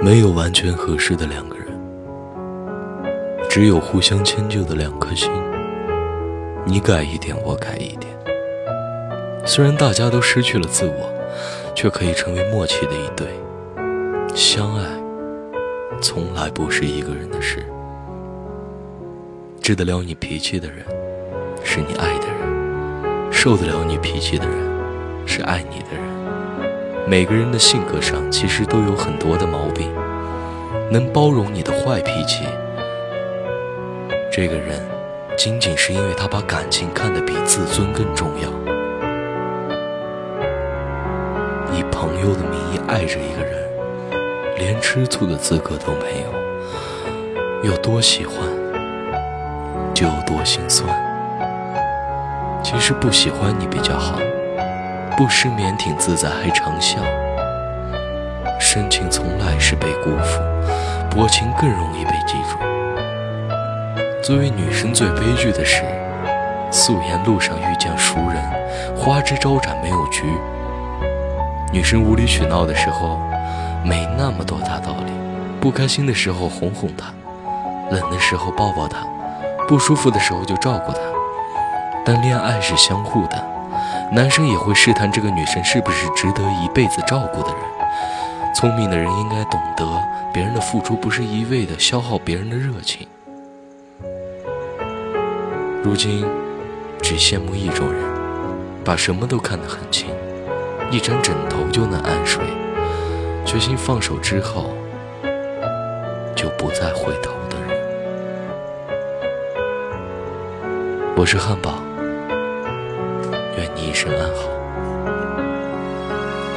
没有完全合适的两个人，只有互相迁就的两颗心。你改一点，我改一点。虽然大家都失去了自我，却可以成为默契的一对。相爱，从来不是一个人的事。治得了你脾气的人，是你爱的人；受得了你脾气的人，是爱你的人。每个人的性格上其实都有很多的毛病，能包容你的坏脾气，这个人仅仅是因为他把感情看得比自尊更重要。以朋友的名义爱着一个人，连吃醋的资格都没有，有多喜欢就有多心酸。其实不喜欢你比较好。不失眠挺自在，还常笑。深情从来是被辜，薄情更容易被记住。作为女生最悲剧的是，素颜路上遇见熟人，花枝招展没有局。女生无理取闹的时候，没那么多大道理。不开心的时候哄哄她，冷的时候抱抱她，不舒服的时候就照顾她。但恋爱是相互的。男生也会试探这个女生是不是值得一辈子照顾的人。聪明的人应该懂得，别人的付出不是一味的消耗别人的热情。如今，只羡慕一种人，把什么都看得很轻，一张枕头就能安睡，决心放手之后，就不再回头的人。我是汉堡。愿你一生安好。